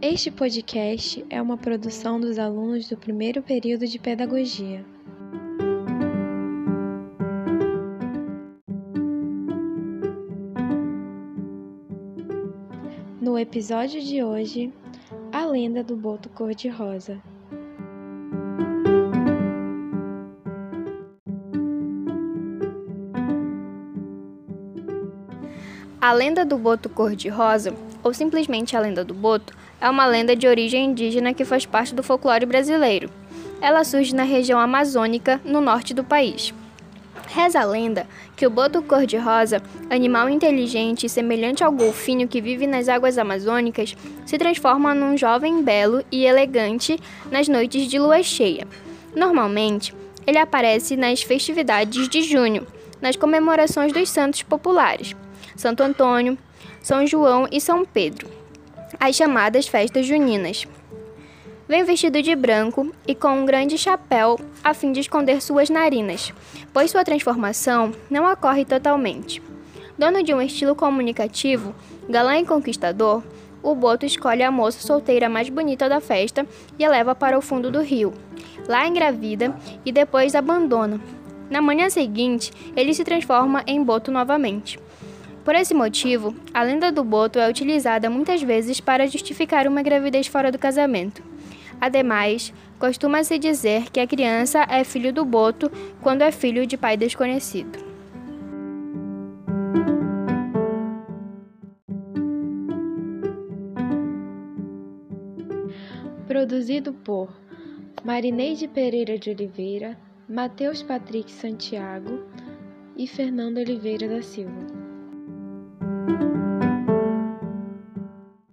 Este podcast é uma produção dos alunos do primeiro período de Pedagogia. No episódio de hoje, a lenda do boto cor-de-rosa. A lenda do boto cor-de-rosa, ou simplesmente a lenda do boto, é uma lenda de origem indígena que faz parte do folclore brasileiro. Ela surge na região amazônica, no norte do país. Reza a lenda que o boto cor-de-rosa, animal inteligente e semelhante ao golfinho que vive nas águas amazônicas, se transforma num jovem belo e elegante nas noites de lua cheia. Normalmente, ele aparece nas festividades de junho, nas comemorações dos santos populares, Santo Antônio, São João e São Pedro, as chamadas festas juninas. Vem vestido de branco e com um grande chapéu a fim de esconder suas narinas, pois sua transformação não ocorre totalmente. Dono de um estilo comunicativo, galã e conquistador, o Boto escolhe a moça solteira mais bonita da festa e a leva para o fundo do rio. Lá engravida e depois abandona. Na manhã seguinte, ele se transforma em Boto novamente. Por esse motivo, a lenda do boto é utilizada muitas vezes para justificar uma gravidez fora do casamento. Ademais, costuma-se dizer que a criança é filho do boto quando é filho de pai desconhecido. Produzido por Marineide Pereira de Oliveira, Matheus Patrick Santiago e Fernando Oliveira da Silva. Thank you.